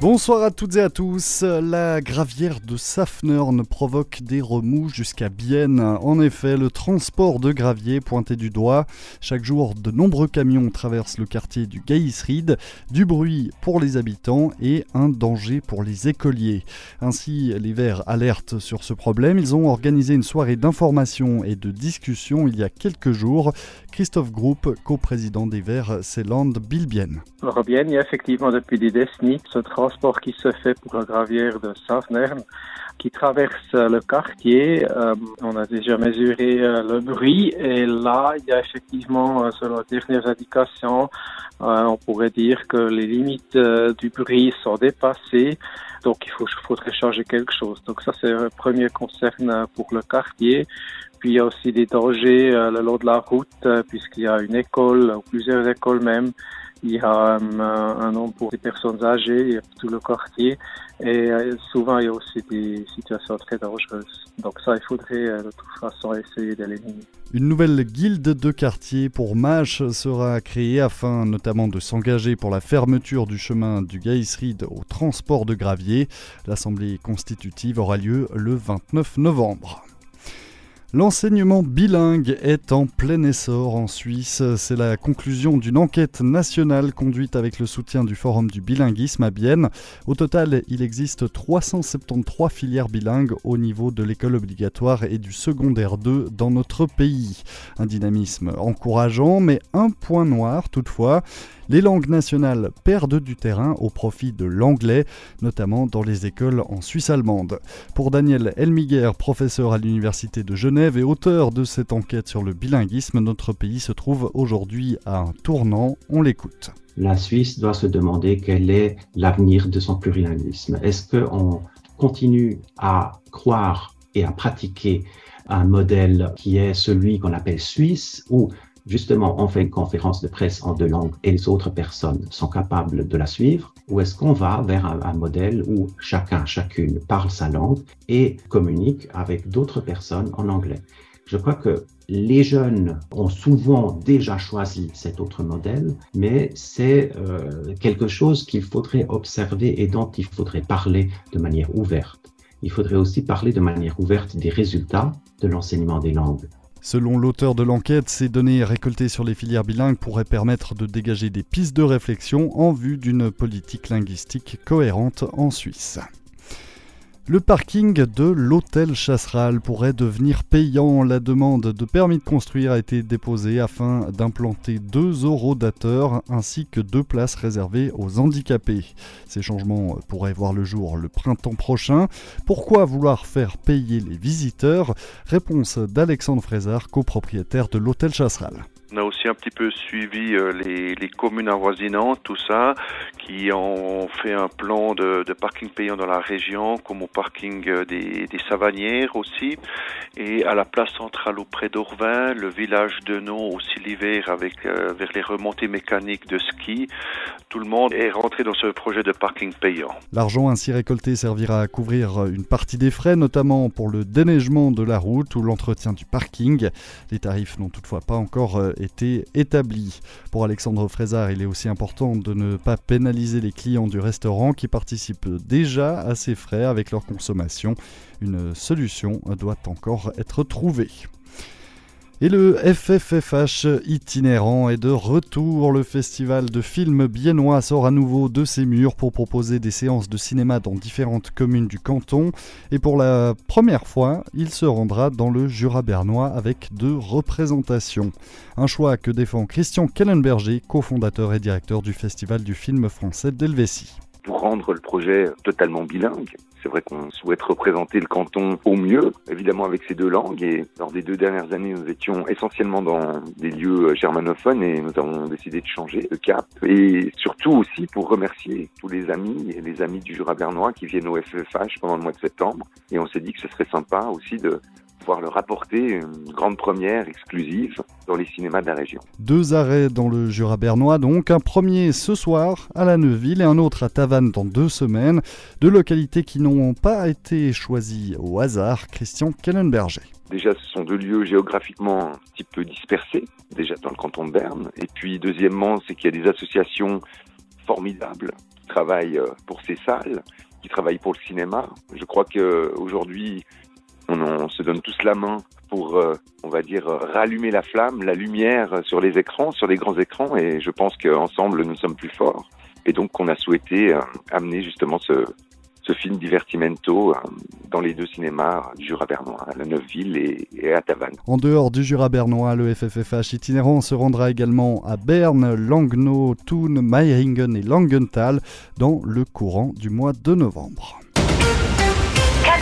Bonsoir à toutes et à tous. La gravière de Safnern provoque des remous jusqu'à Bienne. En effet, le transport de gravier pointé du doigt. Chaque jour, de nombreux camions traversent le quartier du Gaïsried. Du bruit pour les habitants et un danger pour les écoliers. Ainsi, les Verts alertent sur ce problème. Ils ont organisé une soirée d'information et de discussion il y a quelques jours. Christophe Group, coprésident des Verts, c'est Land Bilbienne. Bienne, il y a effectivement qui se fait pour la gravière de Safnern qui traverse le quartier. Euh, on a déjà mesuré euh, le bruit et là, il y a effectivement, euh, selon les dernières indications, on pourrait dire que les limites du bruit sont dépassées. Donc, il faut, faudrait changer quelque chose. Donc, ça, c'est le premier concerne pour le quartier. Puis, il y a aussi des dangers le long de la route, puisqu'il y a une école, ou plusieurs écoles même, il y a un, un nombre pour des personnes âgées, il y a tout le quartier. Et euh, souvent, il y a aussi des situations très dangereuses. Donc ça, il faudrait euh, de toute façon essayer d'éliminer. Une nouvelle guilde de quartier pour Mâche sera créée afin notamment de s'engager pour la fermeture du chemin du Gaïsried au transport de gravier. L'assemblée constitutive aura lieu le 29 novembre. L'enseignement bilingue est en plein essor en Suisse. C'est la conclusion d'une enquête nationale conduite avec le soutien du Forum du bilinguisme à Bienne. Au total, il existe 373 filières bilingues au niveau de l'école obligatoire et du secondaire 2 dans notre pays. Un dynamisme encourageant, mais un point noir toutefois. Les langues nationales perdent du terrain au profit de l'anglais, notamment dans les écoles en Suisse allemande. Pour Daniel Elmiger, professeur à l'Université de Genève et auteur de cette enquête sur le bilinguisme, notre pays se trouve aujourd'hui à un tournant. On l'écoute. La Suisse doit se demander quel est l'avenir de son plurilinguisme. Est-ce qu'on continue à croire et à pratiquer un modèle qui est celui qu'on appelle suisse ou justement on fait une conférence de presse en deux langues et les autres personnes sont capables de la suivre ou est-ce qu'on va vers un, modèle où chacun, chacune parle sa langue et communique avec d'autres personnes en anglais? Je crois que les jeunes ont souvent déjà choisi cet autre modèle, mais c'est euh, quelque chose qu'il faudrait observer et dont il faudrait parler de manière ouverte. Il faudrait aussi parler de manière ouverte des résultats de l'enseignement des langues. Selon l'auteur de l'enquête, ces données récoltées sur les filières bilingues pourraient permettre de dégager des pistes de réflexion en vue d'une politique linguistique cohérente en Suisse. Le parking de l'hôtel Chasseral pourrait devenir payant. La demande de permis de construire a été déposée afin d'implanter deux eurodateurs ainsi que deux places réservées aux handicapés. Ces changements pourraient voir le jour le printemps prochain. Pourquoi vouloir faire payer les visiteurs? Réponse d'Alexandre Frézard, copropriétaire de l'hôtel Chasseral. On a aussi un petit peu suivi euh, les, communes avoisinantes, tout ça, qui ont fait un plan de, parking payant dans la région, comme au parking euh, des, des, Savanières aussi, et à la place centrale auprès d'Orvin, le village de Non aussi l'hiver avec euh, vers les remontées mécaniques de ski. Tout le monde est rentré dans ce projet de parking payant. L'argent ainsi récolté servira à couvrir une partie des frais, notamment pour le déneigement de la route ou l'entretien du parking. Les tarifs n'ont toutefois pas encore été établi. Pour Alexandre Frézard, il est aussi important de ne pas pénaliser les clients du restaurant qui participent déjà à ces frais avec leur consommation. Une solution doit encore être trouvée. Et le FFFH itinérant est de retour. Le festival de films biennois sort à nouveau de ses murs pour proposer des séances de cinéma dans différentes communes du canton. Et pour la première fois, il se rendra dans le Jura bernois avec deux représentations. Un choix que défend Christian Kellenberger, cofondateur et directeur du festival du film français d'Helvétie pour rendre le projet totalement bilingue. C'est vrai qu'on souhaite représenter le canton au mieux, évidemment avec ces deux langues. Et lors des deux dernières années, nous étions essentiellement dans des lieux germanophones et nous avons décidé de changer de cap. Et surtout aussi pour remercier tous les amis et les amis du Jura bernois qui viennent au FFH pendant le mois de septembre. Et on s'est dit que ce serait sympa aussi de pouvoir leur apporter une grande première exclusive dans les cinémas de la région. Deux arrêts dans le Jura bernois, donc un premier ce soir à la Neuville et un autre à Tavannes dans deux semaines. Deux localités qui n'ont pas été choisies au hasard. Christian Kellenberger. Déjà, ce sont deux lieux géographiquement un petit peu dispersés, déjà dans le canton de Berne. Et puis, deuxièmement, c'est qu'il y a des associations formidables qui travaillent euh, pour ces salles, qui travaillent pour le cinéma. Je crois qu'aujourd'hui, on, se donne tous la main pour, euh, on va dire, rallumer la flamme, la lumière sur les écrans, sur les grands écrans. Et je pense qu'ensemble, nous sommes plus forts. Et donc, on a souhaité euh, amener justement ce, film divertimento euh, dans les deux cinémas du Jura bernois, à la Neuveville et, à Tavannes. En dehors du Jura bernois, le FFFH itinérant se rendra également à Berne, Langnau, Thun, Meiringen et Langenthal dans le courant du mois de novembre.